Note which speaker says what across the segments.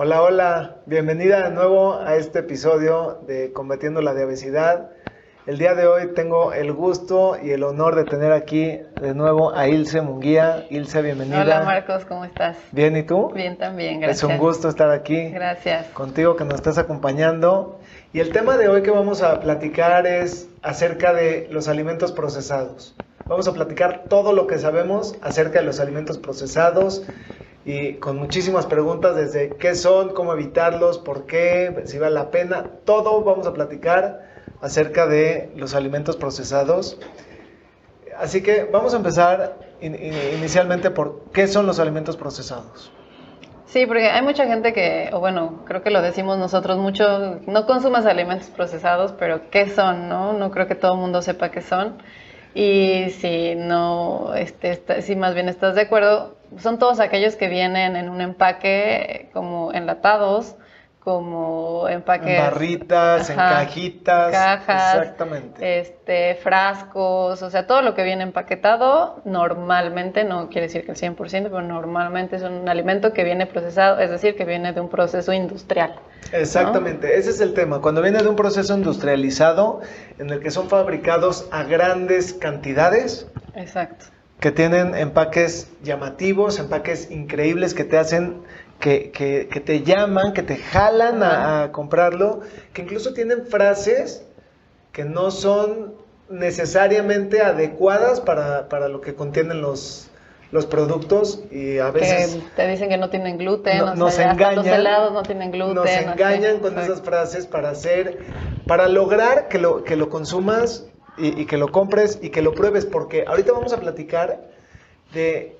Speaker 1: Hola, hola, bienvenida de nuevo a este episodio de Combatiendo la Obesidad. El día de hoy tengo el gusto y el honor de tener aquí de nuevo a Ilse Munguía. Ilse, bienvenida.
Speaker 2: Hola Marcos, ¿cómo estás?
Speaker 1: Bien, ¿y tú?
Speaker 2: Bien también, gracias.
Speaker 1: Es un gusto estar aquí.
Speaker 2: Gracias.
Speaker 1: Contigo que nos estás acompañando. Y el tema de hoy que vamos a platicar es acerca de los alimentos procesados. Vamos a platicar todo lo que sabemos acerca de los alimentos procesados y con muchísimas preguntas desde qué son, cómo evitarlos, por qué, si vale la pena. Todo vamos a platicar acerca de los alimentos procesados. Así que vamos a empezar inicialmente por qué son los alimentos procesados.
Speaker 2: Sí, porque hay mucha gente que, o bueno, creo que lo decimos nosotros mucho, no consumas alimentos procesados, pero ¿qué son? No, no creo que todo el mundo sepa qué son. Y si no, este, si más bien estás de acuerdo, son todos aquellos que vienen en un empaque como enlatados, como empaques.
Speaker 1: En barritas, en cajitas.
Speaker 2: Cajas.
Speaker 1: Exactamente.
Speaker 2: Este, frascos, o sea, todo lo que viene empaquetado, normalmente, no quiere decir que el 100%, pero normalmente es un alimento que viene procesado, es decir, que viene de un proceso industrial.
Speaker 1: Exactamente, ese es el tema. Cuando viene de un proceso industrializado, en el que son fabricados a grandes cantidades.
Speaker 2: Exacto.
Speaker 1: Que tienen empaques llamativos, empaques increíbles que te hacen que, que, te llaman, que te jalan a, comprarlo, que incluso tienen frases que no son necesariamente adecuadas para, para lo que contienen los, los productos y a veces...
Speaker 2: Que te dicen que no tienen gluten,
Speaker 1: no, nos engañan,
Speaker 2: los helados no tienen gluten.
Speaker 1: Nos engañan con esas frases para hacer, para lograr que lo, que lo consumas y, y que lo compres y que lo pruebes, porque ahorita vamos a platicar de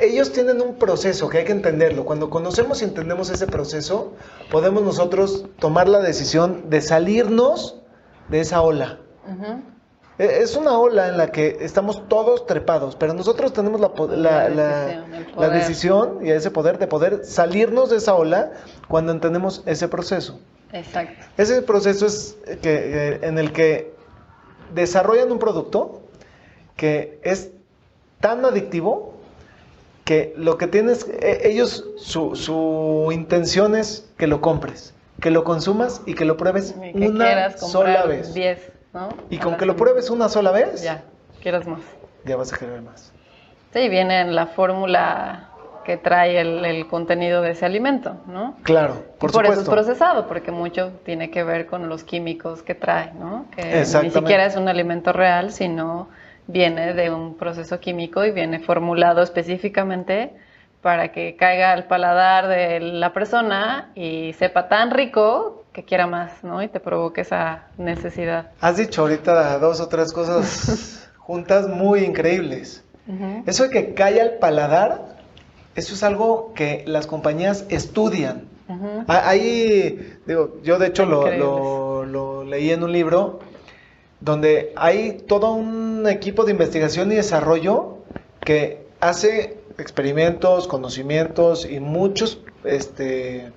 Speaker 1: ellos tienen un proceso que hay que entenderlo. Cuando conocemos y entendemos ese proceso, podemos nosotros tomar la decisión de salirnos de esa ola. E, es una ola en la que estamos todos trepados, pero nosotros tenemos la, la, decisión, y ese poder de poder salirnos de esa ola cuando entendemos ese proceso.
Speaker 2: Exacto.
Speaker 1: Ese proceso es que, en el que desarrollan un producto que es tan adictivo que lo que tienes, e, ellos, su, su intención es que lo compres, que lo consumas y que lo pruebes una sola vez.
Speaker 2: 10, ¿no?
Speaker 1: Y con que lo pruebes una sola vez,
Speaker 2: ya, quieras más.
Speaker 1: Ya vas a querer más.
Speaker 2: Sí, viene en la fórmula que trae el, contenido de ese alimento, ¿no?
Speaker 1: Claro,
Speaker 2: por, por eso es procesado, porque mucho tiene que ver con los químicos que trae, ¿no? Que ni siquiera es un alimento real, sino viene de un proceso químico y viene formulado específicamente para que caiga al paladar de la persona y sepa tan rico que quiera más, ¿no? Y te provoque esa necesidad.
Speaker 1: Has dicho ahorita dos o tres cosas juntas muy increíbles. Eso de que caiga al paladar, eso es algo que las compañías estudian. Ahí, digo, yo de hecho lo, lo leí en un libro donde hay todo un equipo de investigación y desarrollo que hace experimentos, conocimientos y muchos, este,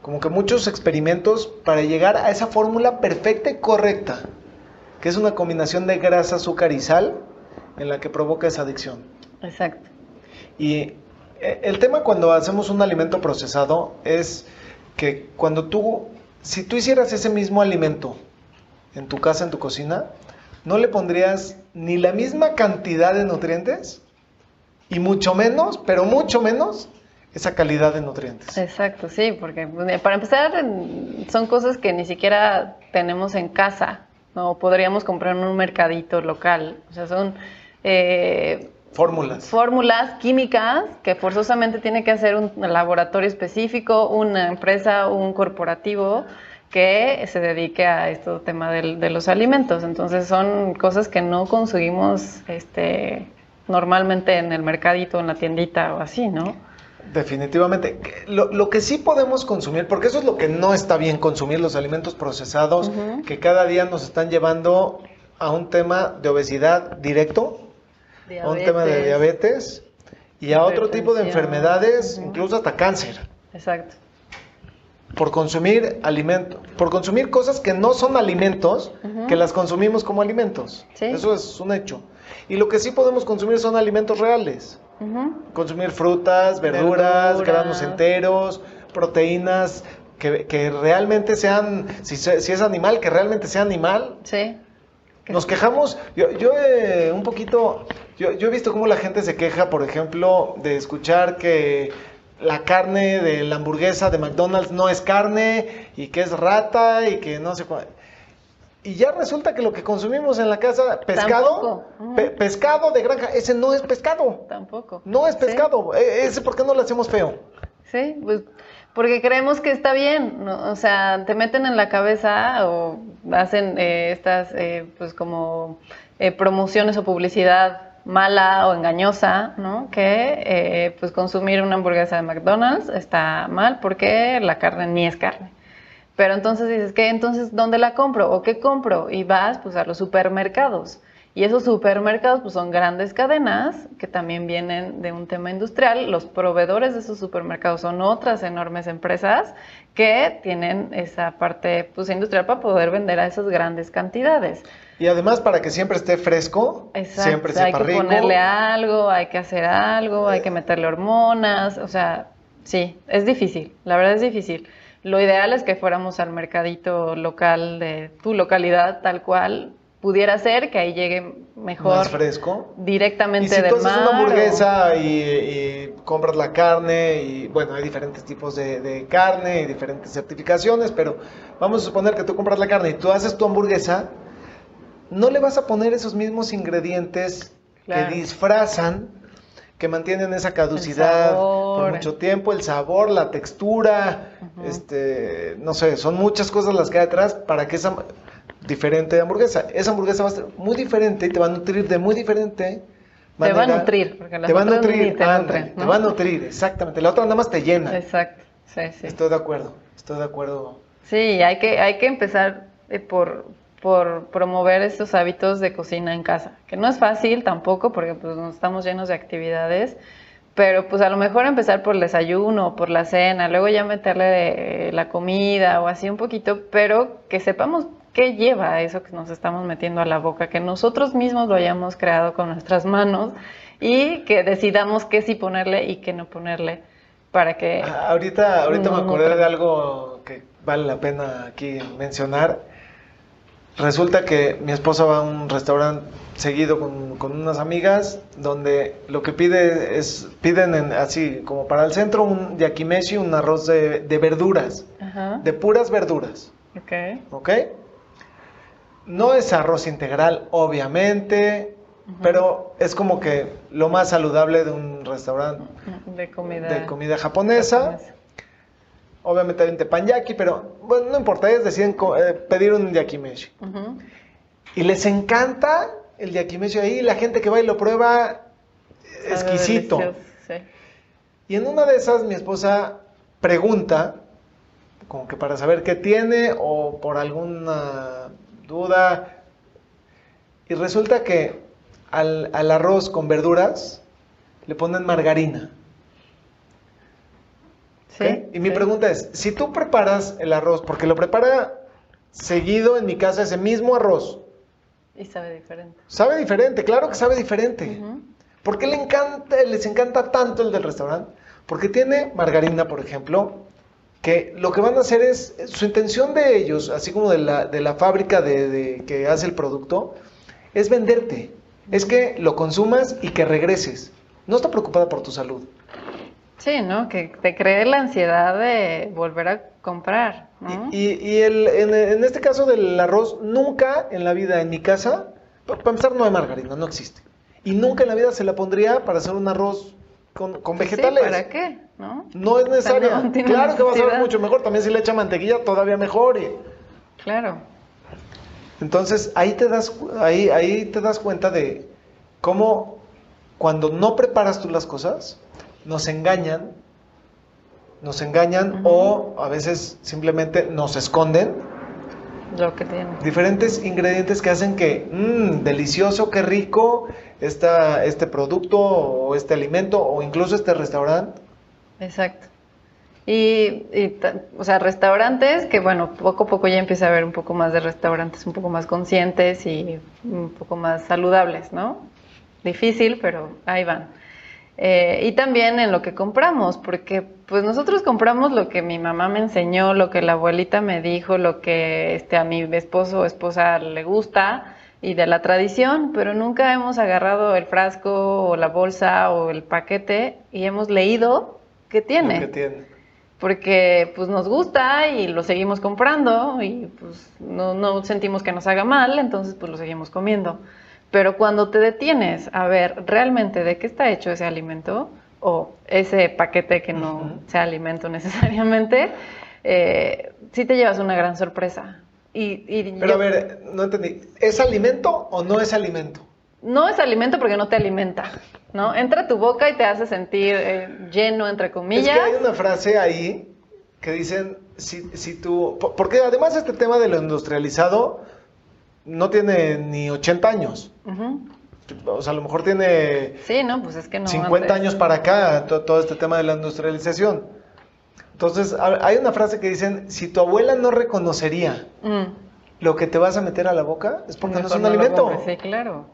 Speaker 1: como que muchos experimentos para llegar a esa fórmula perfecta y correcta, que es una combinación de grasa, azúcar y sal en la que provoca esa adicción.
Speaker 2: Exacto.
Speaker 1: Y eh, el tema cuando hacemos un alimento procesado es que cuando tú, si tú hicieras ese mismo alimento, en tu casa, en tu cocina, no le pondrías ni la misma cantidad de nutrientes y mucho menos, pero mucho menos, esa calidad de nutrientes.
Speaker 2: Exacto, sí, porque pues, para empezar son cosas que ni siquiera tenemos en casa, no podríamos comprar en un mercadito local, o sea, son...
Speaker 1: Eh, fórmulas.
Speaker 2: Fórmulas químicas que forzosamente tiene que hacer un laboratorio específico, una empresa, un corporativo que se dedique a este tema de, los alimentos. Entonces son cosas que no conseguimos este, normalmente en el mercadito, en la tiendita o así, ¿no?
Speaker 1: Definitivamente. Lo, que sí podemos consumir, porque eso es lo que no está bien consumir, los alimentos procesados, que cada día nos están llevando a un tema de obesidad directo, a un tema de diabetes y a otro tipo de enfermedades, incluso hasta cáncer.
Speaker 2: Exacto.
Speaker 1: Por consumir alimentos, por consumir cosas que no son alimentos, que las consumimos como alimentos. Eso es un hecho. Y lo que sí podemos consumir son alimentos reales. Consumir frutas, verduras, granos enteros, proteínas que, realmente sean, si, si, es animal, que realmente sea animal.
Speaker 2: Sí.
Speaker 1: Nos quejamos, yo, yo eh, un poquito, yo, yo he visto cómo la gente se queja, por ejemplo, de escuchar que la carne de la hamburguesa de McDonald's no es carne y que es rata y que no sé cuál. Y ya resulta que lo que consumimos en la casa, pescado, pescado de granja, ese no es pescado.
Speaker 2: Tampoco.
Speaker 1: No es pescado. E, ese, ¿por qué no lo hacemos feo?
Speaker 2: Sí, pues porque creemos que está bien. O sea, te meten en la cabeza o hacen eh, estas, eh, pues como eh, promociones o publicidad mala o engañosa, ¿no? Que pues consumir una hamburguesa de McDonald's está mal porque la carne ni es carne. Pero entonces dices, ¿qué? Entonces, ¿dónde la compro? ¿O qué compro? Y vas pues a los supermercados. Y esos supermercados pues son grandes cadenas que también vienen de un tema industrial. Los proveedores de esos supermercados son otras enormes empresas que tienen esa parte pues industrial para poder vender a esas grandes cantidades.
Speaker 1: Y además para que siempre esté fresco, siempre sepa
Speaker 2: hay que ponerle algo, hay que hacer algo, hay que meterle hormonas, o sea, sí, es difícil, la verdad es difícil. Lo ideal es que fuéramos al mercadito local de tu localidad, tal cual, pudiera ser que ahí llegue mejor.
Speaker 1: Más fresco.
Speaker 2: Directamente
Speaker 1: y si
Speaker 2: tú
Speaker 1: haces una hamburguesa y, compras la carne, y bueno, hay diferentes tipos de, carne y diferentes certificaciones, pero vamos a suponer que tú compras la carne y tú haces tu hamburguesa, no le vas a poner esos mismos ingredientes que disfrazan que mantienen esa caducidad por mucho tiempo, el sabor, la textura, este, no sé, son muchas cosas las que hay detrás para que esa diferente hamburguesa, esa hamburguesa va a ser muy diferente y te va a nutrir de muy diferente
Speaker 2: manera. Te va a nutrir, porque
Speaker 1: te va a nutrir, te, te va a nutrir, exactamente. La otra nada más te llena.
Speaker 2: Exacto, sí, sí.
Speaker 1: Estoy de acuerdo, estoy de acuerdo.
Speaker 2: Sí, hay que, hay que empezar eh, por, por promover estos hábitos de cocina en casa, que no es fácil tampoco porque pues estamos llenos de actividades, pero pues a lo mejor empezar por el desayuno, por la cena, luego ya meterle la comida o así un poquito, pero que sepamos qué lleva eso que nos estamos metiendo a la boca, que nosotros mismos lo hayamos creado con nuestras manos y que decidamos qué sí ponerle y qué no ponerle para que...
Speaker 1: Ah, ahorita ahorita me acordé de algo que vale la pena aquí mencionar Resulta que mi esposa va a un restaurante seguido con, unas amigas donde lo que pide es, piden así como para el centro un yakimeshi, un arroz de, verduras, de puras verduras.
Speaker 2: Ok.
Speaker 1: Ok. No es arroz integral, obviamente, pero es como que lo más saludable de un restaurante
Speaker 2: de comida,
Speaker 1: de comida japonesa. Obviamente hay un teppanyaki, pero bueno, no importa, ellos deciden eh, pedir un yakimeshi. Y les encanta el yakimeshi ahí, la gente que va y lo prueba, exquisito. Y en una de esas mi esposa pregunta, como que para saber qué tiene o por alguna duda, y resulta que al, al arroz con verduras le ponen margarina. Y mi pregunta es, si tú preparas el arroz, porque lo prepara seguido en mi casa ese mismo arroz.
Speaker 2: Y sabe diferente.
Speaker 1: Sabe diferente, claro que sabe diferente. ¿Por qué le encanta, les encanta tanto el del restaurante? Porque tiene margarina, por ejemplo, que lo que van a hacer es, su intención de ellos, así como de la, de la fábrica de, que hace el producto, es venderte. Es que lo consumas y que regreses. No está preocupada por tu salud.
Speaker 2: Sí, ¿no? Que te cree la ansiedad de volver a comprar.
Speaker 1: Y, el, en, este caso del arroz, nunca en la vida en mi casa, para empezar no hay margarina, no existe. Y nunca en la vida se la pondría para hacer un arroz con, con vegetales.
Speaker 2: ¿Para qué? ¿No?
Speaker 1: No es necesaria. claro que va a ser mucho mejor. También si le echa mantequilla, todavía mejor.
Speaker 2: Claro.
Speaker 1: Entonces ahí te das, ahí, ahí te das cuenta de cómo cuando no preparas tú las cosas, nos engañan nos engañan o a veces simplemente nos esconden
Speaker 2: lo que tiene.
Speaker 1: Diferentes ingredientes que hacen que, mmm, delicioso, qué rico esta, este producto o este alimento o incluso este restaurante.
Speaker 2: Exacto. Y, o sea, restaurantes que, bueno, poco a poco ya empieza a haber un poco más de restaurantes un poco más conscientes y un poco más saludables, ¿no? Difícil, pero ahí van. Eh, y también en lo que compramos, porque pues nosotros compramos lo que mi mamá me enseñó, lo que la abuelita me dijo, lo que este, a mi esposo o esposa le gusta y de la tradición, pero nunca hemos agarrado el frasco o la bolsa o el paquete y hemos leído qué tiene.
Speaker 1: Qué tiene
Speaker 2: porque pues nos gusta y lo seguimos comprando y pues no, no, sentimos que nos haga mal, entonces pues lo seguimos comiendo. Pero cuando te detienes a ver realmente de qué está hecho ese alimento o ese paquete que no sea alimento necesariamente, eh, sí te llevas una gran sorpresa. Y,
Speaker 1: Pero a ver, no entendí, ¿es alimento o no es alimento?
Speaker 2: No es alimento porque no te alimenta. ¿no? Entra a tu boca y te hace sentir eh, lleno, entre comillas. Es
Speaker 1: que hay una frase ahí que dicen, si, si tú, porque además este tema de lo industrializado no tiene ni 80 años. O sea, a lo mejor tiene
Speaker 2: sí, no, pues es que no,
Speaker 1: 50 años para acá todo, este tema de la industrialización. Entonces, hay una frase que dicen, si tu abuela no reconocería mm. lo que te vas a meter a la boca, es porque no es un alimento.
Speaker 2: sí, claro.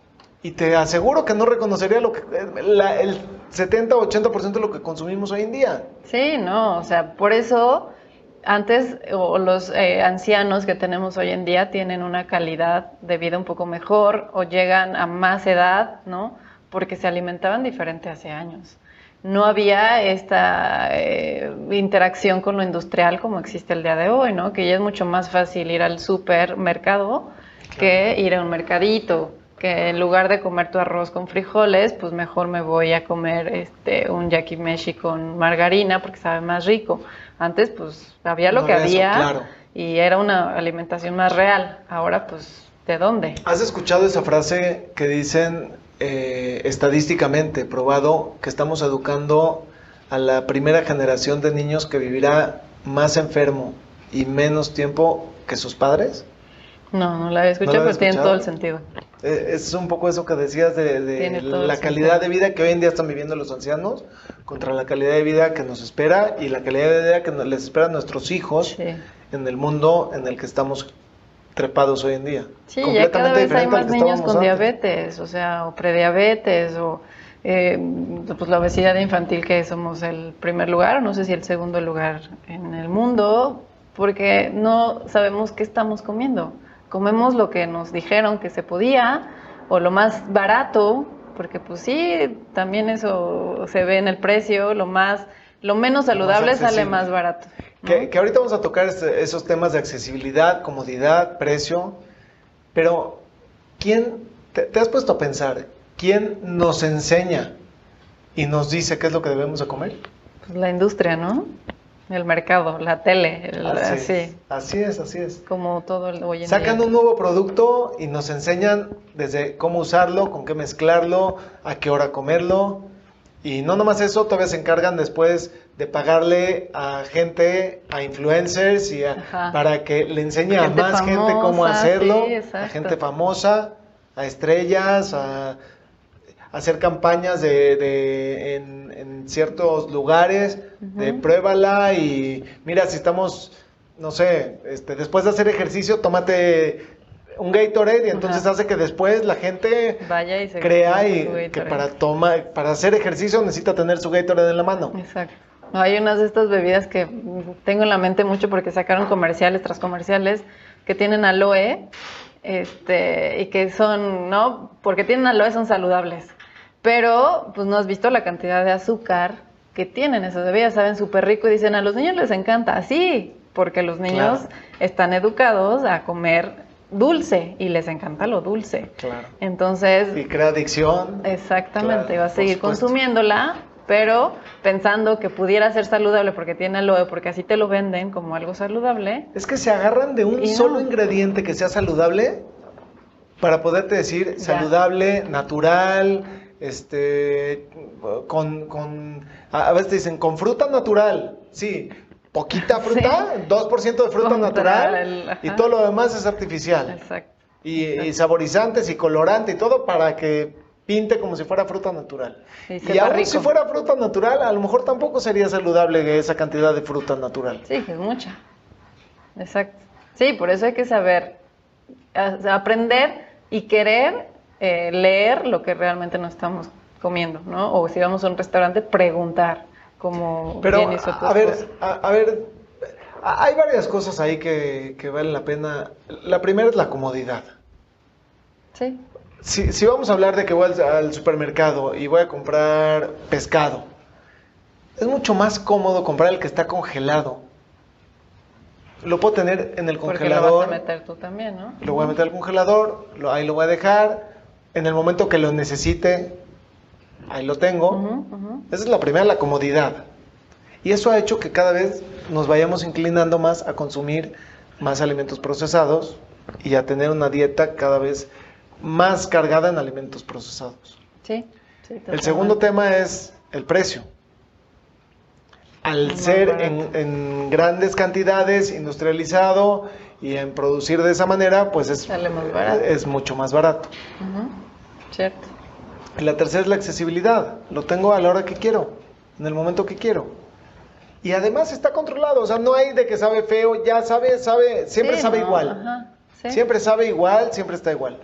Speaker 1: Y te aseguro que no reconocería lo que, el 70 o 80% de lo que consumimos hoy en día.
Speaker 2: Sí, no, o sea, por eso antes o los eh, ancianos que tenemos hoy en día tienen una calidad de vida un poco mejor o llegan a más edad, ¿no? Porque se alimentaban diferente hace años. No había esta eh, interacción con lo industrial como existe el día de hoy, ¿no? Que ya es mucho más fácil ir al supermercado que ir a un mercadito que en lugar de comer tu arroz con frijoles, pues mejor me voy a comer este un yakimeshi con margarina porque sabe más rico. Antes pues había lo que había y era una alimentación más real. Ahora pues ¿de dónde?
Speaker 1: ¿Has escuchado esa frase que dicen eh, estadísticamente probado que estamos educando a la primera generación de niños que vivirá más enfermo y menos tiempo que sus padres?
Speaker 2: No, no la he escuchado, pero tiene todo el sentido.
Speaker 1: Eh, es un poco eso que decías de, la calidad de vida que hoy en día están viviendo los ancianos contra la calidad de vida que nos espera y la calidad de vida que les espera a nuestros hijos en el mundo en el que estamos trepados hoy en día.
Speaker 2: Sí, ya cada vez hay más niños con diabetes, o sea, o prediabetes, o eh, pues la obesidad infantil que somos el primer lugar, no sé si el segundo lugar en el mundo, porque no sabemos qué estamos comiendo comemos lo que nos dijeron que se podía o lo más barato, porque pues sí, también eso se ve en el precio, lo más lo menos saludable sale más barato.
Speaker 1: Que, ahorita vamos a tocar esos temas de accesibilidad, comodidad, precio, pero ¿quién, te, has puesto a pensar, quién nos enseña y nos dice qué es lo que debemos de comer?
Speaker 2: Pues la industria, ¿no? El mercado, la tele,
Speaker 1: así, Es, así es, así es.
Speaker 2: Como todo el, hoy en
Speaker 1: Sacan un nuevo producto y nos enseñan desde cómo usarlo, con qué mezclarlo, a qué hora comerlo. Y no nomás eso, todavía se encargan después de pagarle a gente, a influencers, y para que le enseñe a más gente cómo hacerlo, a gente famosa, a estrellas, a hacer campañas de, en, ciertos lugares, de pruébala y mira si estamos, no sé, este, después de hacer ejercicio, tómate un Gatorade y entonces hace que después la gente
Speaker 2: Vaya y
Speaker 1: crea y que para tomar, para hacer ejercicio necesita tener su Gatorade en la mano.
Speaker 2: Exacto. hay unas de estas bebidas que tengo en la mente mucho porque sacaron comerciales tras comerciales que tienen aloe este, y que son, ¿no? Porque tienen aloe, son saludables. Pero, pues no has visto la cantidad de azúcar que tienen esas bebidas, saben súper rico y dicen a los niños les encanta, así, porque los niños están educados a comer dulce y les encanta lo dulce.
Speaker 1: Claro.
Speaker 2: Entonces.
Speaker 1: Y crea adicción.
Speaker 2: Exactamente, va a seguir consumiéndola, pero pensando que pudiera ser saludable porque tiene aloe, porque así te lo venden como algo saludable.
Speaker 1: Es que se agarran de un solo ingrediente que sea saludable para poderte decir saludable, natural, este, con, con, a veces dicen, con fruta natural. Sí, poquita fruta, 2% de fruta natural y todo lo demás es artificial. Exacto. Y, saborizantes y colorante y todo para que pinte como si fuera fruta natural. Y, y aún si fuera fruta natural, a lo mejor tampoco sería saludable esa cantidad de fruta natural.
Speaker 2: Sí, que es mucha. Exacto. Sí, por eso hay que saber, aprender y querer eh, leer lo que realmente nos estamos comiendo, ¿no? O si vamos a un restaurante, preguntar cómo
Speaker 1: Pero, a, ver, a, ver, hay varias cosas ahí que, que valen la pena. La primera es la comodidad.
Speaker 2: Sí.
Speaker 1: Si, si, vamos a hablar de que voy al, supermercado y voy a comprar pescado, es mucho más cómodo comprar el que está congelado. Lo puedo tener en el congelador.
Speaker 2: lo vas a meter tú también, ¿no?
Speaker 1: Lo voy a meter al congelador, ahí lo voy a dejar. En el momento que lo necesite, ahí lo tengo. Esa es la primera, la comodidad. Y eso ha hecho que cada vez nos vayamos inclinando más a consumir más alimentos procesados y a tener una dieta cada vez más cargada en alimentos procesados.
Speaker 2: Sí.
Speaker 1: el segundo tema es el precio. Al ser en, grandes cantidades, industrializado y en producir de esa manera, pues es, es mucho más barato.
Speaker 2: Cierto.
Speaker 1: Y la tercera es la accesibilidad. Lo tengo a la hora que quiero, en el momento que quiero. Y además está controlado, o sea, no hay de que sabe feo, ya sabe, sabe, siempre sabe igual. Siempre sabe igual, siempre está igual.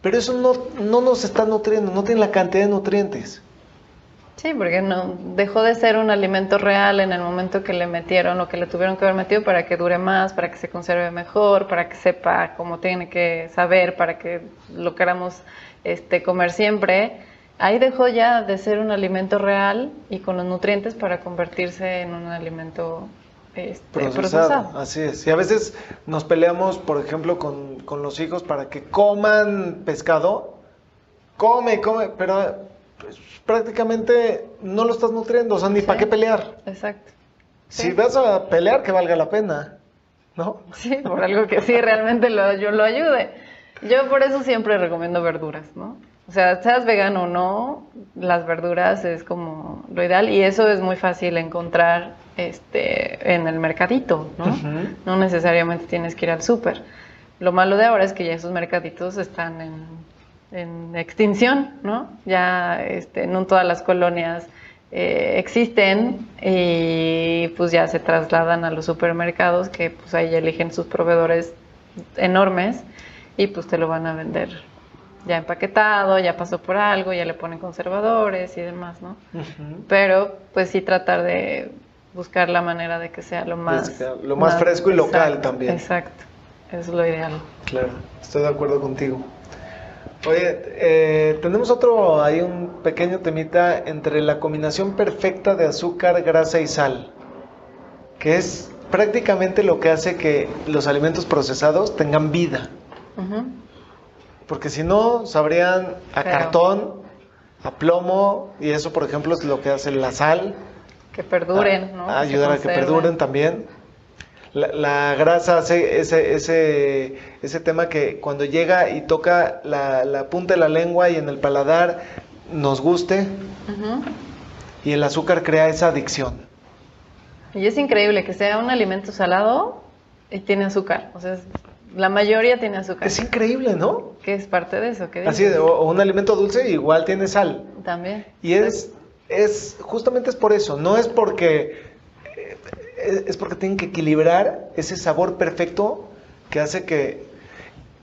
Speaker 1: Pero eso no, no nos está nutriendo, no tiene la cantidad de nutrientes.
Speaker 2: Sí, porque no dejó de ser un alimento real en el momento que le metieron o que le tuvieron que haber metido para que dure más, para que se conserve mejor, para que sepa cómo tiene que saber, para que lo queramos este, comer siempre. Ahí dejó ya de ser un alimento real y con los nutrientes para convertirse en un alimento este, procesado.
Speaker 1: Así es. Y a veces nos peleamos, por ejemplo, con, con los hijos para que coman pescado. Come, come, pero pues, prácticamente no lo estás nutriendo, o sea, ni para qué pelear.
Speaker 2: Exacto.
Speaker 1: Si vas a pelear, que valga la pena, ¿no?
Speaker 2: Sí, por algo que sí realmente lo, yo lo ayude. Yo por eso siempre recomiendo verduras, ¿no? O sea, seas vegano o no, las verduras es como lo ideal y eso es muy fácil encontrar este, en el mercadito, ¿no? No necesariamente tienes que ir al súper. Lo malo de ahora es que ya esos mercaditos están en en extinción, ¿no? Ya este, no todas las colonias eh, existen y pues ya se trasladan a los supermercados que pues ahí eligen sus proveedores enormes y pues te lo van a vender ya empaquetado, ya pasó por algo, ya le ponen conservadores y demás, ¿no? Pero pues sí tratar de buscar la manera de que sea lo más...
Speaker 1: lo más, fresco y local también.
Speaker 2: Exacto, es lo ideal.
Speaker 1: Claro, estoy de acuerdo contigo. Oye, eh, tenemos otro, hay un pequeño temita entre la combinación perfecta de azúcar, grasa y sal, que es prácticamente lo que hace que los alimentos procesados tengan vida. Porque si no, sabrían a cartón, a plomo, y eso, por ejemplo, es lo que hace la sal.
Speaker 2: Que perduren, ¿no?
Speaker 1: ayudar a que perduren también. La, grasa hace ese, ese, ese tema que cuando llega y toca la, punta de la lengua y en el paladar nos guste. Y el azúcar crea esa adicción.
Speaker 2: Y es increíble que sea un alimento salado y tiene azúcar. O sea, la mayoría tiene azúcar.
Speaker 1: Es increíble, ¿no?
Speaker 2: Que es parte de eso.
Speaker 1: Así, o, un alimento dulce igual tiene sal.
Speaker 2: También.
Speaker 1: Y es, es, justamente es por eso, no es porque es porque tienen que equilibrar ese sabor perfecto que hace que...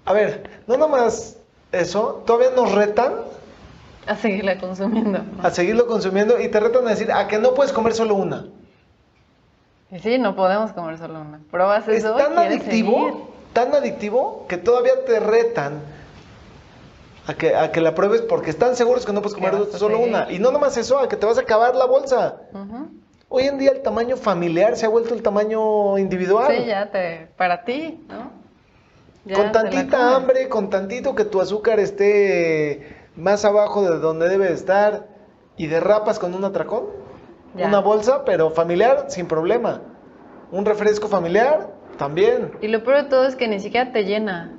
Speaker 1: A ver, no nomás eso, todavía nos retan.
Speaker 2: A seguirla consumiendo.
Speaker 1: A seguirlo consumiendo y te retan a decir, a que no puedes comer solo una.
Speaker 2: Y sí, no podemos comer solo una. Pruebas eso.
Speaker 1: Es tan adictivo, tan adictivo que todavía te retan a que, a que la pruebes porque están seguros que no puedes comer solo una. Y no nomás eso, a que te vas a acabar la bolsa. Hoy en día el tamaño familiar se ha vuelto el tamaño individual.
Speaker 2: Sí, ya te, para ti, ¿no?
Speaker 1: con tantita hambre, con tantito que tu azúcar esté más abajo de donde debe estar y derrapas con un atracón, una bolsa, pero familiar sin problema. Un refresco familiar también.
Speaker 2: Y lo peor de todo es que ni siquiera te llena,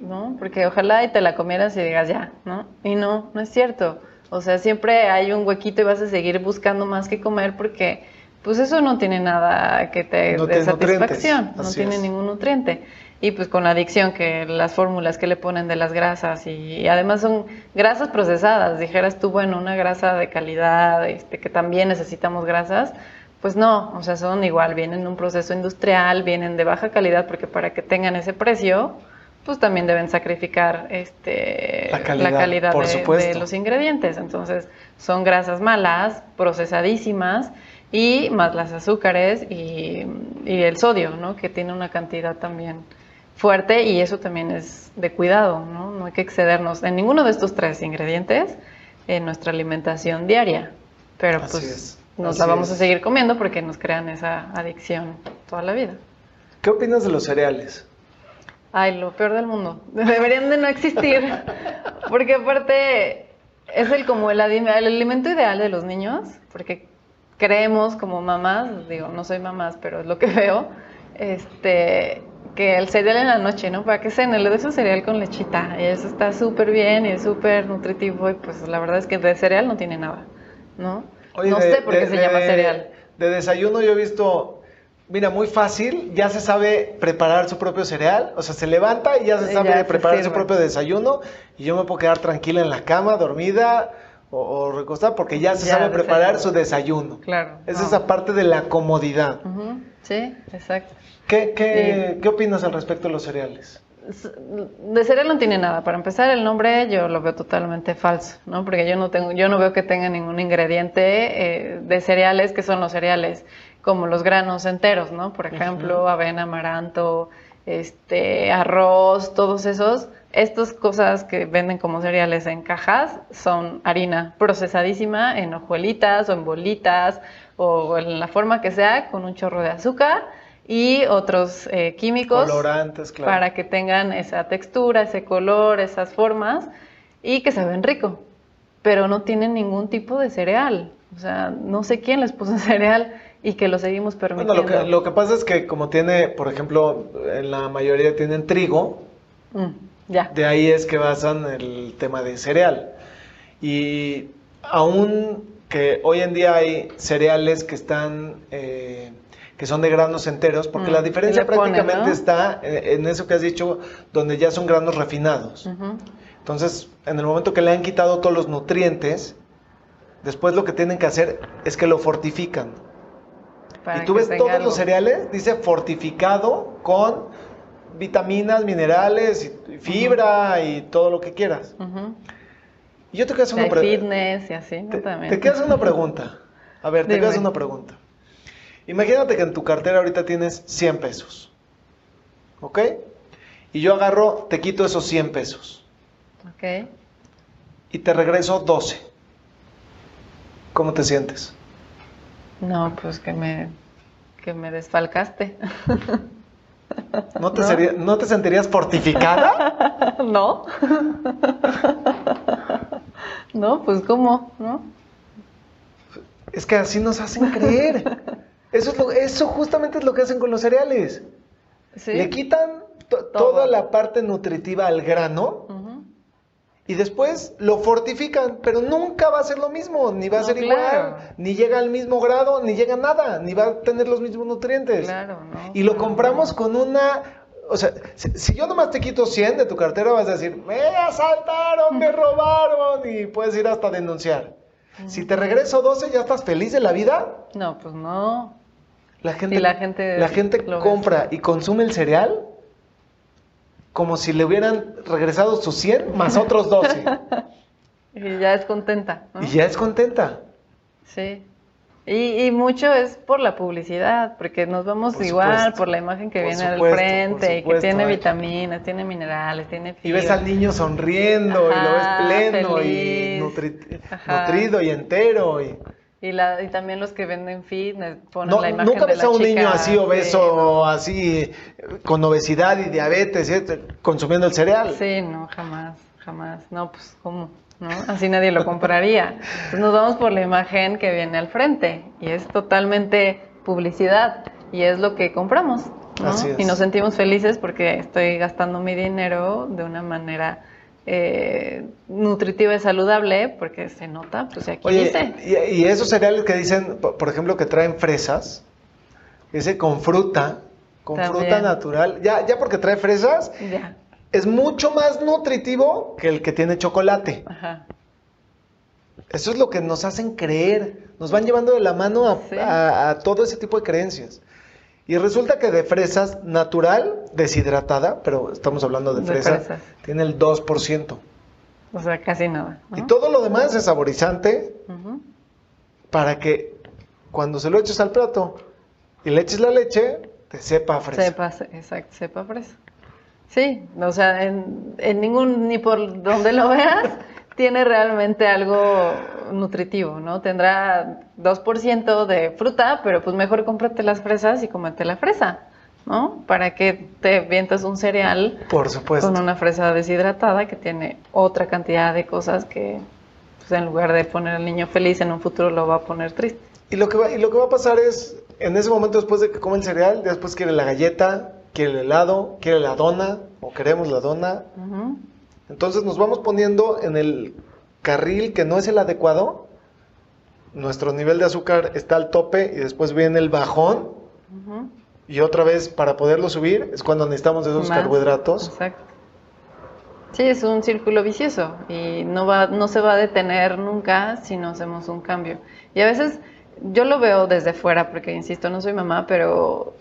Speaker 2: ¿no? Porque ojalá y te la comieras y digas ya, ¿no? Y no, no es cierto. O sea, siempre hay un huequito y vas a seguir buscando más que comer porque pues eso no tiene nada que te dé satisfacción, no tiene ningún nutriente. Y pues con la adicción, que las fórmulas que le ponen de las grasas y, además son grasas procesadas, dijeras tú, bueno, una grasa de calidad, este, que también necesitamos grasas, pues no, o sea, son igual, vienen de un proceso industrial, vienen de baja calidad, porque para que tengan ese precio, pues también deben sacrificar este, la calidad, de, los ingredientes. Entonces, son grasas malas, procesadísimas, y más las azúcares y, y el sodio, ¿no? que tiene una cantidad también fuerte y eso también es de cuidado, ¿no? No hay que excedernos en ninguno de estos tres ingredientes en nuestra alimentación diaria. Pero pues nos la vamos a seguir comiendo porque nos crean esa adicción toda la vida.
Speaker 1: ¿Qué opinas de los cereales?
Speaker 2: Ay, lo peor del mundo. Deberían de no existir. Porque aparte es el como el, el alimento ideal de los niños, porque creemos como mamás, digo, no soy mamás, pero es lo que veo, este, que el cereal en la noche, ¿no? Para que se le doy su cereal con lechita. Y eso está súper bien y es súper nutritivo. Y pues la verdad es que de cereal no tiene nada, ¿no? no sé por qué se llama cereal.
Speaker 1: De desayuno yo he visto, mira, muy fácil, ya se sabe preparar su propio cereal. O sea, se levanta y ya se sabe preparar su propio desayuno. Y yo me puedo quedar tranquila en la cama, dormida o, recostada, porque ya se sabe preparar su desayuno.
Speaker 2: Claro.
Speaker 1: Es esa parte de la comodidad.
Speaker 2: Sí, exacto.
Speaker 1: ¿Qué, qué, ¿Qué opinas al respecto de los cereales?
Speaker 2: de cereal no tiene nada. Para empezar, el nombre yo lo veo totalmente falso, ¿no? Porque yo no tengo, yo no veo que tenga ningún ingrediente eh, de cereales que son los cereales, como los granos enteros, ¿no? Por ejemplo, avena, amaranto, este, arroz, todos esos. Estas cosas que venden como cereales en cajas son harina procesadísima en hojuelitas o en bolitas o en la forma que sea, con un chorro de azúcar y otros eh, químicos
Speaker 1: Colorantes, claro.
Speaker 2: para que tengan esa textura, ese color, esas formas y que se ven rico, pero no tienen ningún tipo de cereal. O sea, no sé quién les puso cereal y que lo seguimos permitiendo.
Speaker 1: Bueno, lo que, lo que pasa es que como tiene, por ejemplo, en la mayoría tienen trigo, mm, ya. de ahí es que basan el tema de cereal. Y aún que hoy en día hay cereales que están... Eh, que son de granos enteros, porque la mm, diferencia prácticamente está en eso que has dicho, donde ya son granos refinados. Entonces, en el momento que le han quitado todos los nutrientes, después lo que tienen que hacer es que lo fortifican. Y tú ves todos los cereales, dice fortificado con vitaminas, minerales, fibra y todo lo que quieras. Y yo te hacer una pregunta.
Speaker 2: fitness y así,
Speaker 1: ¿no? Te, También. te hacer una pregunta. A ver, te hacer una pregunta. Imagínate que en tu cartera ahorita tienes 100 pesos. ¿Ok? Y yo agarro, te quito esos 100 pesos.
Speaker 2: Ok.
Speaker 1: Y te regreso 12. ¿Cómo te sientes?
Speaker 2: No, pues que me, que me desfalcaste.
Speaker 1: ¿No te, ¿No te sentirías fortificada?
Speaker 2: no. no, pues ¿cómo? ¿No?
Speaker 1: Es que así nos hacen creer. Eso, es lo, eso justamente es lo que hacen con los cereales. Le quitan toda la parte nutritiva al grano y después lo fortifican, pero nunca va a ser lo mismo, ni va a ser igual, ni llega al mismo grado, ni llega nada, ni va a tener los mismos nutrientes.
Speaker 2: Claro,
Speaker 1: y lo compramos con una o sea, si, yo nomás te quito 100 de tu cartera, vas a decir, me asaltaron, me robaron, y puedes ir hasta denunciar. Si te regreso 12, ¿ya estás feliz de la vida?
Speaker 2: No, pues no.
Speaker 1: La gente, la gente, la gente compra y consume el cereal como si le hubieran regresado sus 100 más otros 12.
Speaker 2: y ya es contenta.
Speaker 1: Y ya es contenta.
Speaker 2: Sí. Y, mucho es por la publicidad, porque nos vamos igual por la imagen que viene al frente y que tiene vitaminas, tiene minerales, tiene
Speaker 1: fibra. Y ves al niño sonriendo y lo ves pleno y nutrido y entero. Y...
Speaker 2: Y, la, y también los que venden fitness ponen la imagen
Speaker 1: Nunca ves a un niño así obeso, así con obesidad y diabetes, consumiendo el cereal.
Speaker 2: Sí, no, jamás, jamás. No, pues, ¿cómo? ¿No? Así nadie lo compraría. Entonces nos vamos por la imagen que viene al frente y es totalmente publicidad y es lo que compramos. ¿no? Y nos sentimos felices porque estoy gastando mi dinero de una manera eh, nutritiva y saludable, porque se nota, pues aquí dice.
Speaker 1: Y, y, esos cereales que dicen, por ejemplo, que traen fresas, dice con fruta, con fruta natural, ya, ya porque trae fresas, es mucho más nutritivo que el que tiene chocolate. Ajá. Eso es lo que nos hacen creer, nos van llevando de la mano a, todo ese tipo de creencias. Y resulta que de fresas natural, deshidratada, pero estamos hablando de, fresa, tiene el 2%.
Speaker 2: O sea, casi nada.
Speaker 1: Y todo lo demás es saborizante para que cuando se lo eches al plato y le eches la leche, te sepa fresa.
Speaker 2: Sepa, exacto, sepa fresa. Sí, o sea, en, en ningún, ni por donde lo veas, tiene realmente algo nutritivo, ¿no? Tendrá 2% de fruta, pero pues mejor cómprate las fresas y cómete la fresa, ¿no? Para que te vientas un cereal
Speaker 1: Por supuesto.
Speaker 2: con una fresa deshidratada que tiene otra cantidad de cosas que pues, en lugar de poner al niño feliz en un futuro lo va a poner triste.
Speaker 1: Y lo que va, y lo que va a pasar es, en ese momento después de que come el cereal, después quiere la galleta, quiere el helado, quiere la dona, o queremos la dona. Entonces nos vamos poniendo en el carril que no es el adecuado. Nuestro nivel de azúcar está al tope y después viene el bajón. Y otra vez, para poderlo subir, es cuando necesitamos esos carbohidratos. Exacto.
Speaker 2: Sí, es un círculo vicioso y no, va, no se va a detener nunca si no hacemos un cambio. Y a veces yo lo veo desde fuera, porque insisto, no soy mamá, pero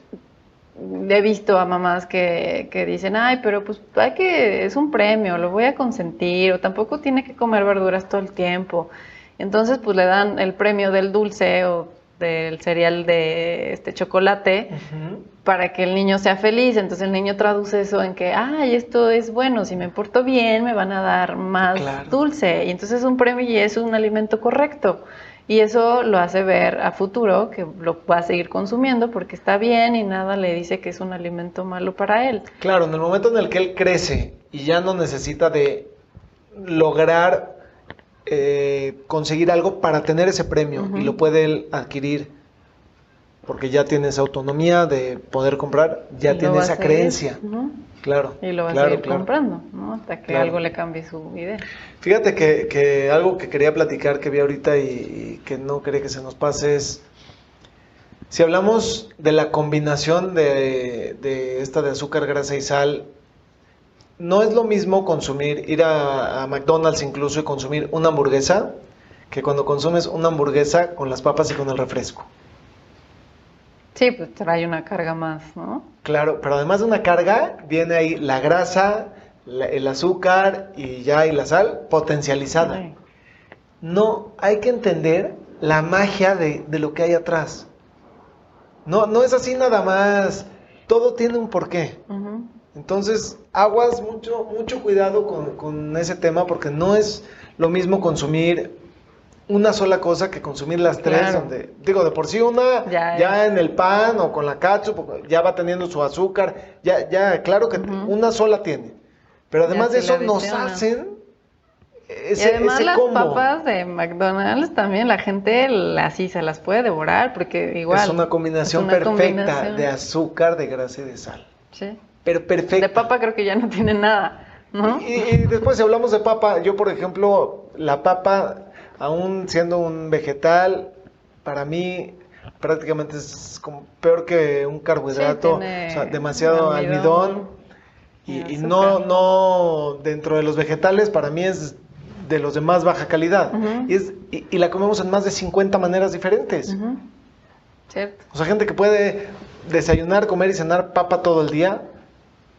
Speaker 2: he visto a mamás que, que, dicen, ay, pero pues hay que, es un premio, lo voy a consentir, o tampoco tiene que comer verduras todo el tiempo. Entonces, pues le dan el premio del dulce o del cereal de este chocolate para que el niño sea feliz. Entonces el niño traduce eso en que, ay, esto es bueno, si me porto bien me van a dar más dulce. Y entonces es un premio y es un alimento correcto. Y eso lo hace ver a futuro que lo va a seguir consumiendo porque está bien y nada le dice que es un alimento malo para él.
Speaker 1: Claro, en el momento en el que él crece y ya no necesita de lograr eh, conseguir algo para tener ese premio y lo puede él adquirir porque ya tiene esa autonomía de poder comprar, ya tiene esa creencia. Claro.
Speaker 2: Y lo va a seguir comprando, ¿no? Hasta que algo le cambie su idea.
Speaker 1: Fíjate que, algo que quería platicar que vi ahorita y, que no quería que se nos pase es. Si hablamos de la combinación de, esta de azúcar, grasa y sal, no es lo mismo consumir, ir a, a McDonald's incluso y consumir una hamburguesa, que cuando consumes una hamburguesa con las papas y con el refresco.
Speaker 2: Sí, pues trae una carga más, ¿no?
Speaker 1: Claro, pero además de una carga, viene ahí la grasa, el azúcar y ya y la sal potencializada. No, hay que entender la magia de, lo que hay atrás. No, no es así nada más. Todo tiene un porqué. Entonces, aguas, mucho, mucho cuidado con, con ese tema porque no es lo mismo consumir una sola cosa que consumir las tres, donde, digo, de por sí una ya, en el pan o con la ketchup ya va teniendo su azúcar, ya, ya, claro que una sola tiene. Pero además de eso nos hacen
Speaker 2: ese, y además las papas de McDonald's también la gente así se las puede devorar porque igual
Speaker 1: es una combinación perfecta de azúcar, de grasa y de sal. Sí. Pero perfecta.
Speaker 2: De papa creo que ya no tiene nada, ¿no?
Speaker 1: y después si hablamos de papa, yo por ejemplo, la papa aún siendo un vegetal, para mí prácticamente es como peor que un carbohidrato, demasiado almidón, y, no, no dentro de los vegetales para mí es de los de más baja calidad y, es, y, la comemos en más de 50 maneras diferentes. O sea, gente que puede desayunar, comer y cenar papa todo el día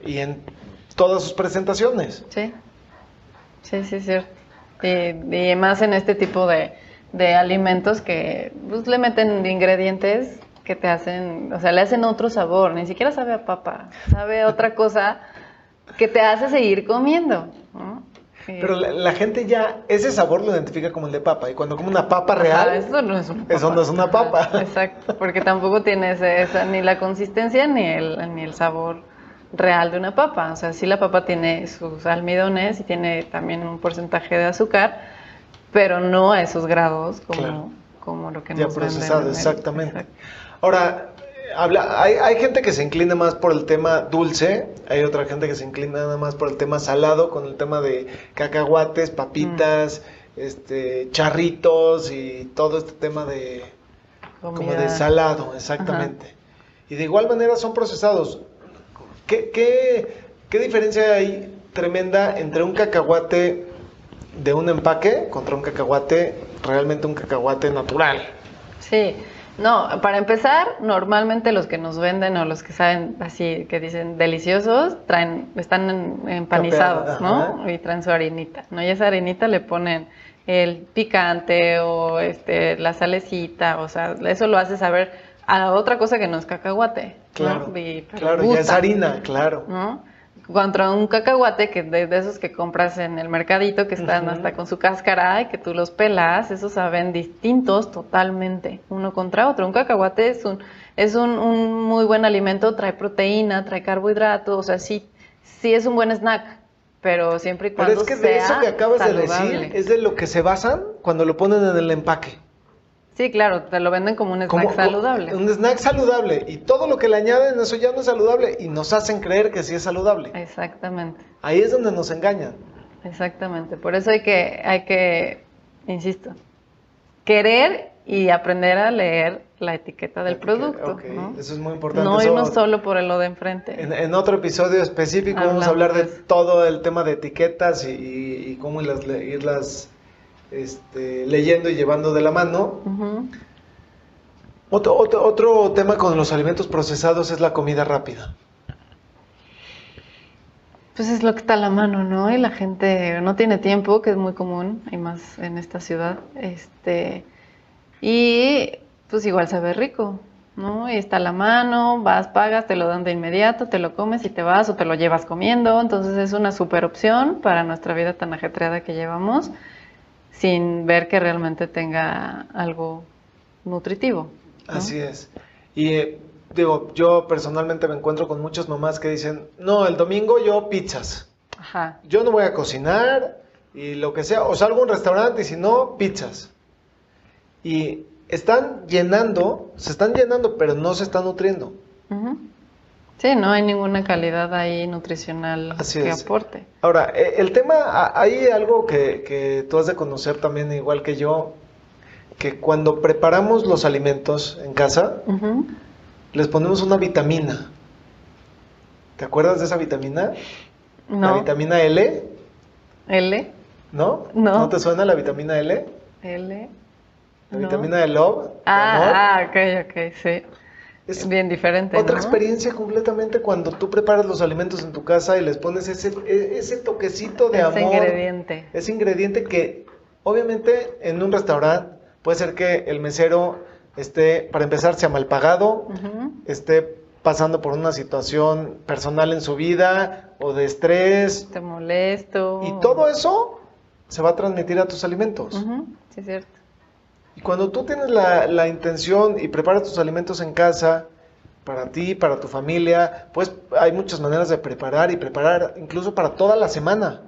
Speaker 1: y en todas sus presentaciones.
Speaker 2: Sí, sí, sí, es cierto. Y, más en este tipo de, alimentos que pues, le meten ingredientes que te hacen, o sea, le hacen otro sabor, ni siquiera sabe a papa, sabe a otra cosa que te hace seguir comiendo.
Speaker 1: Pero la, gente ya, ese sabor lo identifica como el de papa, y cuando come una papa real,
Speaker 2: eso no es una papa.
Speaker 1: Eso no es una papa.
Speaker 2: Exacto, porque tampoco tiene esa, ni la consistencia ni el, ni el sabor real de una papa. O sea, sí la papa tiene sus almidones y tiene también un porcentaje de azúcar, pero no a esos grados como, como lo que
Speaker 1: nos Ya procesado, exactamente. Ahora, habla, hay, hay, gente que se inclina más por el tema dulce, hay otra gente que se inclina nada más por el tema salado, con el tema de cacahuates, papitas, mm. este, charritos y todo este tema de como de salado, exactamente. Y de igual manera son procesados. ¿Qué, qué, qué diferencia hay tremenda entre un cacahuate de un empaque contra un cacahuate, realmente un cacahuate natural?
Speaker 2: Sí. No, para empezar, normalmente los que nos venden o los que saben así, que dicen deliciosos, traen, están empanizados, ¿no? Y traen su harinita, ¿no? Y esa harinita le ponen el picante o este, la salecita, o sea, eso lo hace saber a otra cosa que no es cacahuate.
Speaker 1: Claro, claro, ya es harina, claro.
Speaker 2: ¿no? contra un cacahuate que de, esos que compras en el mercadito que están hasta con su cáscara y que tú los pelas, esos saben distintos totalmente uno contra otro. Un cacahuate es un es un, un muy buen alimento, trae proteína, trae carbohidratos, o sea, sí sí es un buen snack, pero siempre y cuando
Speaker 1: Pero es que de eso que acabas de decir es de lo que se basan cuando lo ponen en el empaque.
Speaker 2: Sí, claro, te lo venden como un snack saludable.
Speaker 1: Un snack saludable y todo lo que le añaden eso ya no es saludable y nos hacen creer que sí es saludable.
Speaker 2: Exactamente.
Speaker 1: Ahí es donde nos engañan.
Speaker 2: Exactamente, por eso hay que, hay que, insisto, querer y aprender a leer la etiqueta del producto.
Speaker 1: Eso es muy importante.
Speaker 2: No irnos solo por el lo de enfrente.
Speaker 1: En, otro episodio específico vamos a hablar de todo el tema de etiquetas y, cómo irlas este, leyendo y llevando de la mano. otro, otro, tema con los alimentos procesados es la comida rápida.
Speaker 2: Pues es lo que está a la mano, ¿no? Y la gente no tiene tiempo, que es muy común, y más en esta ciudad. Este, y pues igual sabe rico, ¿no? Y está a la mano, vas, pagas, te lo dan de inmediato, te lo comes y te vas o te lo llevas comiendo. Entonces es una super opción para nuestra vida tan ajetreada que llevamos sin ver que realmente tenga algo nutritivo.
Speaker 1: Así es. Y eh, digo, yo personalmente me encuentro con muchas mamás que dicen, no, el domingo yo pizzas. Ajá. Yo no voy a cocinar y lo que sea, o salgo a un restaurante y si no, pizzas. Y están llenando, se están llenando, pero no se están nutriendo.
Speaker 2: Sí, no hay ninguna calidad ahí nutricional que aporte.
Speaker 1: Ahora, eh, el tema, hay algo que, tú has de conocer también, igual que yo, que cuando preparamos los alimentos en casa, les ponemos una vitamina. ¿Te acuerdas de esa vitamina? No. La vitamina L.
Speaker 2: ¿L?
Speaker 1: ¿No? No. ¿No te suena la vitamina L?
Speaker 2: L.
Speaker 1: La vitamina de love.
Speaker 2: Ah, ah, ok, ok, sí. Es bien diferente.
Speaker 1: Otra experiencia completamente cuando tú preparas los alimentos en tu casa y les pones ese, e, ese toquecito de amor. Ese
Speaker 2: ingrediente.
Speaker 1: Ese ingrediente que obviamente en un restaurante puede ser que el mesero esté, para empezar, sea mal pagado, esté pasando por una situación personal en su vida o de estrés.
Speaker 2: Te molesto.
Speaker 1: Y todo eso se va a transmitir a tus alimentos.
Speaker 2: Sí, es cierto.
Speaker 1: Y cuando tú tienes la, intención y preparas tus alimentos en casa, para ti, para tu familia, pues hay muchas maneras de preparar y preparar incluso para toda la semana.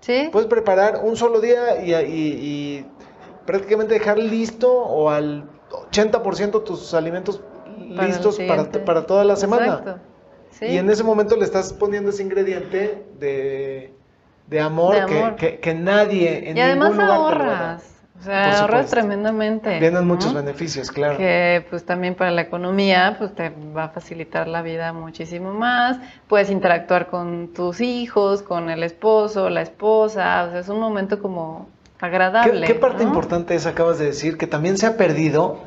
Speaker 2: Sí.
Speaker 1: Puedes preparar un solo día y, prácticamente dejar listo o al 80% tus alimentos listos para, para, toda la semana. Exacto. Sí. Y en ese momento le estás poniendo ese ingrediente de, amor, Que, nadie en y
Speaker 2: ningún lugar ahorras. O sea, ahorras tremendamente.
Speaker 1: Vienen muchos beneficios, claro.
Speaker 2: Que pues también para la economía pues te va a facilitar la vida muchísimo más. Puedes interactuar con tus hijos, con el esposo, la esposa. O sea, es un momento como agradable.
Speaker 1: ¿Qué, parte importante es, acabas de decir, que también se ha perdido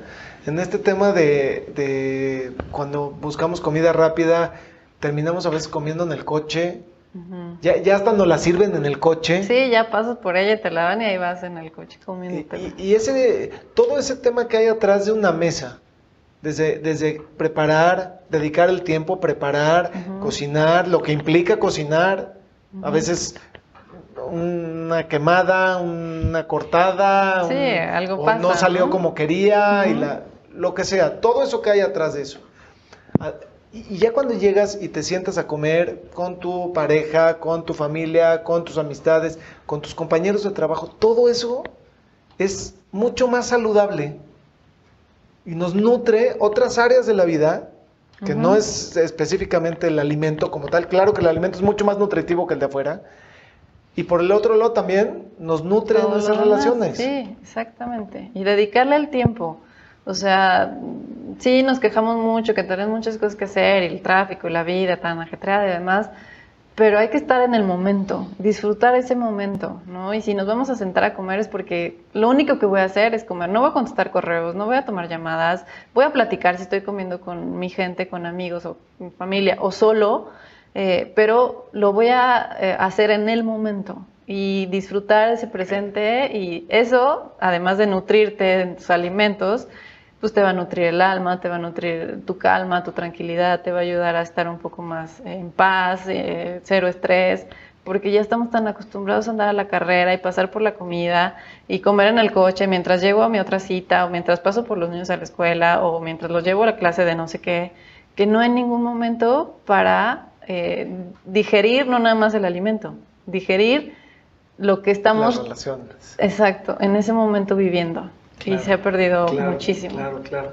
Speaker 1: en este tema de, de cuando buscamos comida rápida, terminamos a veces comiendo en el coche ya, ya hasta nos la sirven en el coche.
Speaker 2: Sí, ya pasas por ella, te la dan y ahí vas en el coche comiendo.
Speaker 1: Y, ese, todo ese tema que hay atrás de una mesa, desde, desde preparar, dedicar el tiempo, preparar, cocinar, lo que implica cocinar, a veces una quemada, una cortada,
Speaker 2: sí, algo
Speaker 1: o no salió como quería, y la, lo que sea, todo eso que hay atrás de eso. Y ya cuando llegas y te sientas a comer con tu pareja, con tu familia, con tus amistades, con tus compañeros de trabajo, todo eso es mucho más saludable y nos nutre otras áreas de la vida que no es específicamente el alimento como tal. Claro que el alimento es mucho más nutritivo que el de afuera. Y por el otro lado también nos nutre en esas relaciones.
Speaker 2: Sí, exactamente. Y dedicarle el tiempo. O sea, sí, nos quejamos mucho, que tenemos muchas cosas que hacer, y el tráfico, y la vida tan ajetreada y demás, pero hay que estar en el momento, disfrutar ese momento, ¿no? Y si nos vamos a sentar a comer es porque lo único que voy a hacer es comer, no voy a contestar correos, no voy a tomar llamadas, voy a platicar si estoy comiendo con mi gente, con amigos o mi familia o solo, eh, pero lo voy a eh, hacer en el momento y disfrutar ese presente y eso, además de nutrirte en tus alimentos, pues te va a nutrir el alma, te va a nutrir tu calma, tu tranquilidad, te va a ayudar a estar un poco más en paz, eh, cero estrés, porque ya estamos tan acostumbrados a andar a la carrera y pasar por la comida y comer en el coche mientras llego a mi otra cita o mientras paso por los niños a la escuela o mientras los llevo a la clase de no sé qué, que no hay ningún momento para eh, digerir no nada más el alimento, digerir lo que estamos...
Speaker 1: Las relaciones.
Speaker 2: Exacto, en ese momento viviendo y se ha perdido muchísimo.
Speaker 1: Claro, claro.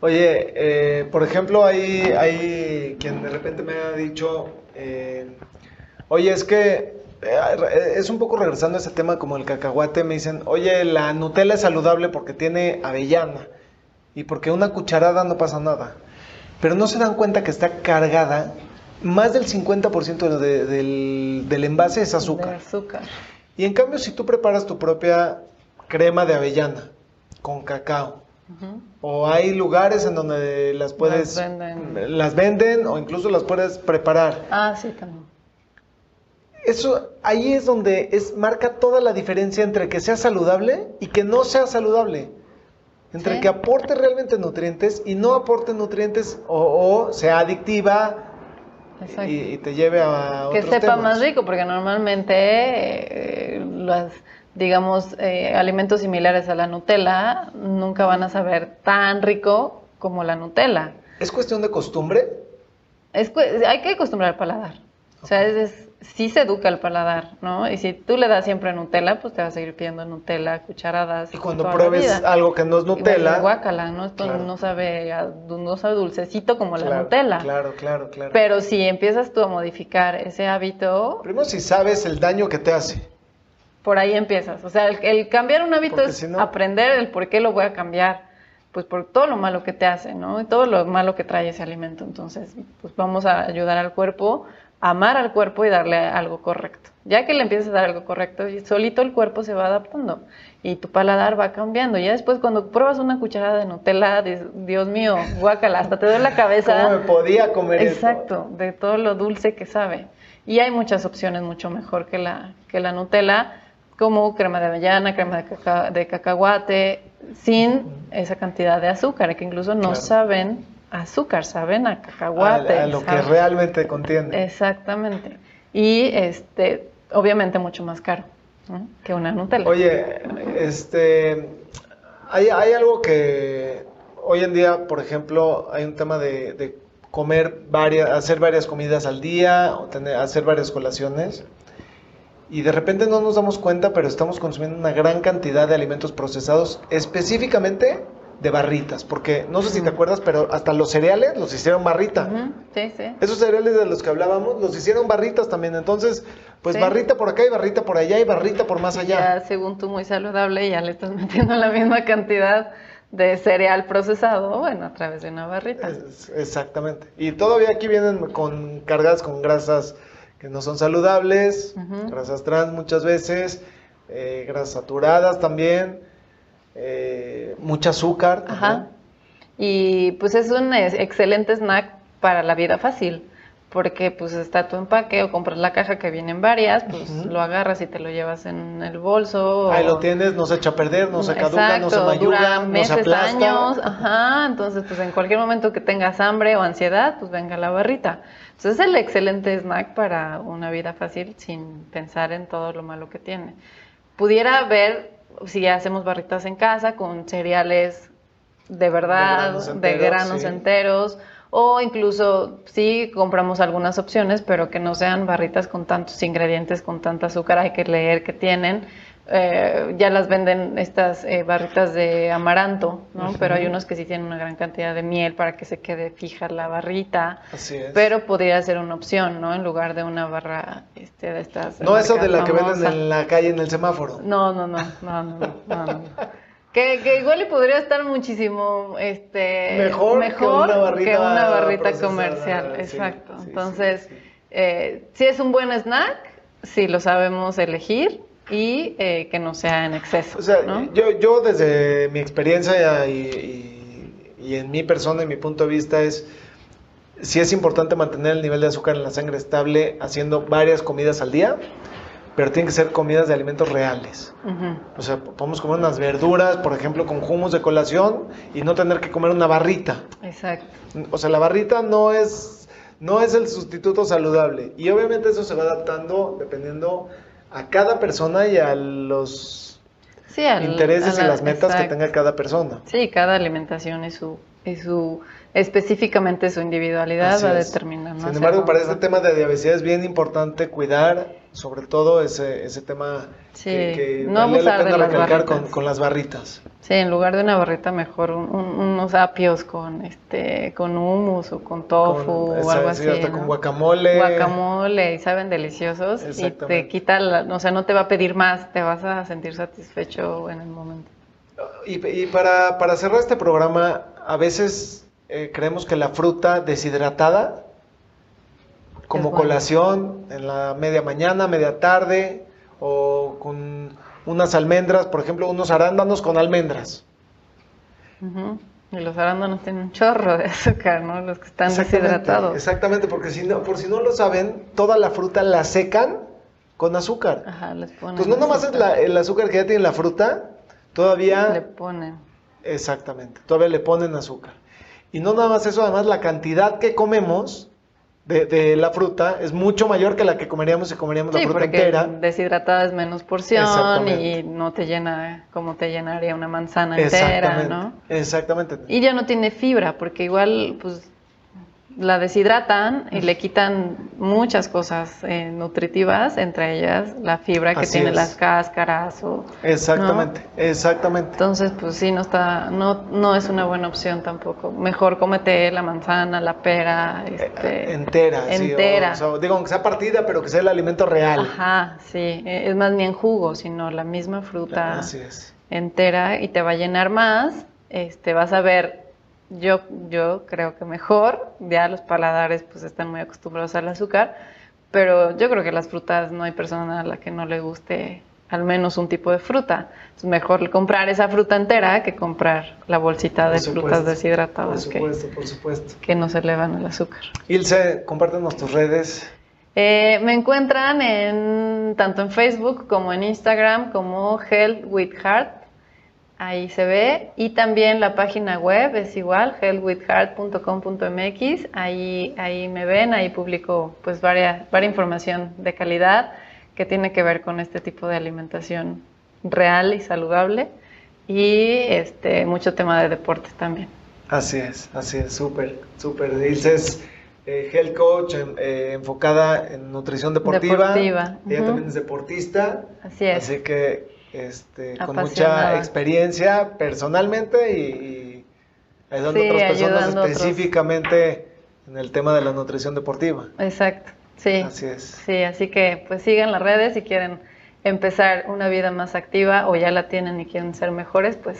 Speaker 1: Oye, eh, por ejemplo, hay, hay quien de repente me ha dicho, eh, oye, es que eh, es un poco regresando a ese tema como el cacahuate, me dicen, oye, la Nutella es saludable porque tiene avellana y porque una cucharada no pasa nada. Pero no se dan cuenta que está cargada, más del 50% del, del envase es azúcar.
Speaker 2: azúcar.
Speaker 1: Y en cambio, si tú preparas tu propia crema de avellana, con cacao. O hay lugares en donde las puedes, las venden. o incluso las puedes preparar.
Speaker 2: Ah, sí, también.
Speaker 1: Eso, ahí es donde es, marca toda la diferencia entre que sea saludable y que no sea saludable. Entre que aporte realmente nutrientes y no aporte nutrientes o, sea adictiva y, te lleve a
Speaker 2: Que sepa más rico, porque normalmente eh, las digamos, eh, alimentos similares a la Nutella nunca van a saber tan rico como la Nutella.
Speaker 1: ¿Es cuestión de costumbre?
Speaker 2: Es, hay que acostumbrar al paladar. O sea, es, sí se educa el paladar, ¿no? Y si tú le das siempre Nutella, pues te va a seguir pidiendo Nutella, cucharadas.
Speaker 1: Y cuando pruebes algo que no es Nutella.
Speaker 2: guácala, ¿no? Esto no, sabe, no sabe dulcecito como la Nutella.
Speaker 1: Claro, claro, claro.
Speaker 2: Pero si empiezas tú a modificar ese hábito.
Speaker 1: Primero, si sabes el daño que te hace
Speaker 2: por ahí empiezas. O sea, el, cambiar un hábito es aprender el por qué lo voy a cambiar. Pues por todo lo malo que te hace, ¿no? Y todo lo malo que trae ese alimento. Entonces, pues vamos a ayudar al cuerpo, amar al cuerpo y darle algo correcto. Ya que le empiezas a dar algo correcto, solito el cuerpo se va adaptando y tu paladar va cambiando. Ya después cuando pruebas una cucharada de Nutella, Dios mío, guácala, hasta te duele la cabeza.
Speaker 1: ¿Cómo me podía comer
Speaker 2: Exacto, de todo lo dulce que sabe. Y hay muchas opciones mucho mejor que la, que la Nutella como crema de avellana, crema de, cacahuate, sin esa cantidad de azúcar, que incluso no saben azúcar, saben a cacahuate.
Speaker 1: A, lo que realmente contiene.
Speaker 2: Exactamente. Y este, obviamente mucho más caro que una Nutella.
Speaker 1: Oye, este, hay, algo que hoy en día, por ejemplo, hay un tema de, comer varias, hacer varias comidas al día, o tener, hacer varias colaciones y de repente no nos damos cuenta, pero estamos consumiendo una gran cantidad de alimentos procesados, específicamente de barritas, porque no sé si te acuerdas, pero hasta los cereales los hicieron barrita.
Speaker 2: Sí, sí.
Speaker 1: Esos cereales de los que hablábamos los hicieron barritas también, entonces, pues barrita por acá y barrita por allá y barrita por más allá.
Speaker 2: Ya, según tú, muy saludable, ya le estás metiendo la misma cantidad de cereal procesado, bueno, a través de una barrita.
Speaker 1: exactamente. Y todavía aquí vienen con cargadas con grasas que no son saludables, grasas trans muchas veces, eh, grasas saturadas también, eh, mucho azúcar. Ajá.
Speaker 2: Y pues es un excelente snack para la vida fácil, porque pues está tu empaque o compras la caja que vienen varias, pues lo agarras y te lo llevas en el bolso.
Speaker 1: Ahí lo tienes, no se echa a perder, no se caduca, no se mayuga, no se aplasta. años,
Speaker 2: ajá, entonces pues en cualquier momento que tengas hambre o ansiedad, pues venga la barrita. Entonces es el excelente snack para una vida fácil sin pensar en todo lo malo que tiene. Pudiera ver si hacemos barritas en casa con cereales de verdad, de granos enteros, o incluso si compramos algunas opciones, pero que no sean barritas con tantos ingredientes, con tanta azúcar, hay que leer que tienen. eh, ya las venden estas eh, barritas de amaranto, ¿no? Pero hay unos que sí tienen una gran cantidad de miel para que se quede fija la barrita.
Speaker 1: Así es.
Speaker 2: Pero podría ser una opción, ¿no? En lugar de una barra este, de estas.
Speaker 1: No eso de la que venden en la calle en el semáforo.
Speaker 2: No, no, no, no, no, no. Que, que, igual y podría estar muchísimo este,
Speaker 1: mejor, que una barrita,
Speaker 2: que una barrita comercial. Exacto. Entonces, eh, si es un buen snack, si lo sabemos elegir y eh, que no sea en exceso.
Speaker 1: O sea, yo, yo desde mi experiencia y, y, en mi persona y mi punto de vista es, si es importante mantener el nivel de azúcar en la sangre estable haciendo varias comidas al día, pero tienen que ser comidas de alimentos reales. O sea, podemos comer unas verduras, por ejemplo, con hummus de colación y no tener que comer una barrita.
Speaker 2: Exacto.
Speaker 1: O sea, la barrita no es, no es el sustituto saludable. Y obviamente eso se va adaptando dependiendo a cada persona y a los intereses y las metas que tenga cada persona.
Speaker 2: Sí, cada alimentación y su, y su específicamente su individualidad va a determinar.
Speaker 1: Sin embargo, para este tema de diabetes es bien importante cuidar sobre todo ese, ese tema
Speaker 2: que, no vale la pena recalcar
Speaker 1: con, con, las barritas.
Speaker 2: Sí, en lugar de una barrita mejor unos apios con este con hummus o con tofu o algo así.
Speaker 1: Hasta con guacamole.
Speaker 2: Guacamole y saben deliciosos y te quita, la, o sea, no te va a pedir más, te vas a sentir satisfecho en el momento.
Speaker 1: Y, y para, para cerrar este programa, a veces eh, creemos que la fruta deshidratada como colación en la media mañana, media tarde, o con unas almendras, por ejemplo, unos arándanos con almendras.
Speaker 2: Y los arándanos tienen un chorro de azúcar, ¿no? Los que están deshidratados.
Speaker 1: Exactamente, porque si no, por si no lo saben, toda la fruta la secan con azúcar.
Speaker 2: Ajá, les ponen.
Speaker 1: Pues no nomás es el azúcar que ya tiene la fruta, todavía.
Speaker 2: Le ponen.
Speaker 1: Exactamente, todavía le ponen azúcar. Y no nada más eso, además la cantidad que comemos de, la fruta es mucho mayor que la que comeríamos si comeríamos la fruta entera.
Speaker 2: Deshidratada es menos porción y no te llena como te llenaría una manzana entera, ¿no?
Speaker 1: Exactamente.
Speaker 2: Y ya no tiene fibra, porque igual, pues la deshidratan y le quitan muchas cosas eh, nutritivas, entre ellas la fibra que tiene las cáscaras o
Speaker 1: exactamente, exactamente.
Speaker 2: Entonces, pues sí, no está, no, no es una buena opción tampoco. Mejor cómete la manzana, la pera, este,
Speaker 1: eh, entera,
Speaker 2: entera.
Speaker 1: Sí, o, digo, aunque sea partida, pero que sea el alimento real.
Speaker 2: Ajá, sí, e, es más ni en jugo, sino la misma fruta entera y te va a llenar más. Este, vas a ver yo, yo creo que mejor, ya los paladares pues están muy acostumbrados al azúcar, pero yo creo que las frutas no hay persona a la que no le guste al menos un tipo de fruta. Es mejor comprar esa fruta entera que comprar la bolsita de frutas deshidratadas.
Speaker 1: Por supuesto, por supuesto.
Speaker 2: Que no se elevan el azúcar.
Speaker 1: Ilse, compártenos tus redes.
Speaker 2: Eh, me encuentran en tanto en Facebook como en Instagram como Health with Heart Ahí se ve. Y también la página web es igual, healthwithheart.com.mx. Ahí, ahí me ven, ahí publico pues varias, varias información de calidad que tiene que ver con este tipo de alimentación real y saludable. Y este, mucho tema de deporte también.
Speaker 1: Así es, así es, súper, súper. Dices eh, health coach eh, enfocada en nutrición deportiva.
Speaker 2: Deportiva.
Speaker 1: Ella también es deportista.
Speaker 2: Así es.
Speaker 1: Así que este, con mucha experiencia personalmente y, ayudando a otras personas específicamente en el tema de la nutrición deportiva.
Speaker 2: Exacto, sí.
Speaker 1: Así es.
Speaker 2: Sí, así que pues sigan las redes si quieren empezar una vida más activa o ya la tienen y quieren ser mejores, pues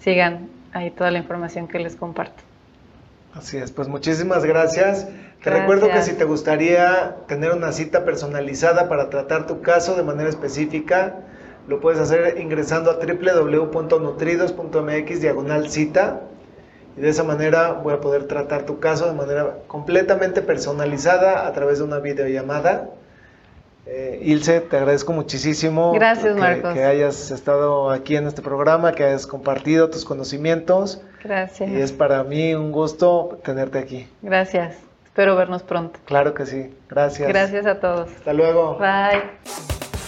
Speaker 2: sigan ahí toda la información que les comparto.
Speaker 1: Así es, pues muchísimas gracias. Te recuerdo que si te gustaría tener una cita personalizada para tratar tu caso de manera específica, lo puedes hacer ingresando a www.nutridos.mx diagonal cita. Y de esa manera voy a poder tratar tu caso de manera completamente personalizada a través de una videollamada. Eh, Ilse, te agradezco muchísimo
Speaker 2: Gracias,
Speaker 1: que,
Speaker 2: Marcos.
Speaker 1: que hayas estado aquí en este programa, que hayas compartido tus conocimientos.
Speaker 2: Gracias.
Speaker 1: Y es para mí un gusto tenerte aquí.
Speaker 2: Gracias. Espero vernos pronto.
Speaker 1: Claro que sí. Gracias.
Speaker 2: Gracias a todos.
Speaker 1: Hasta luego.
Speaker 2: Bye.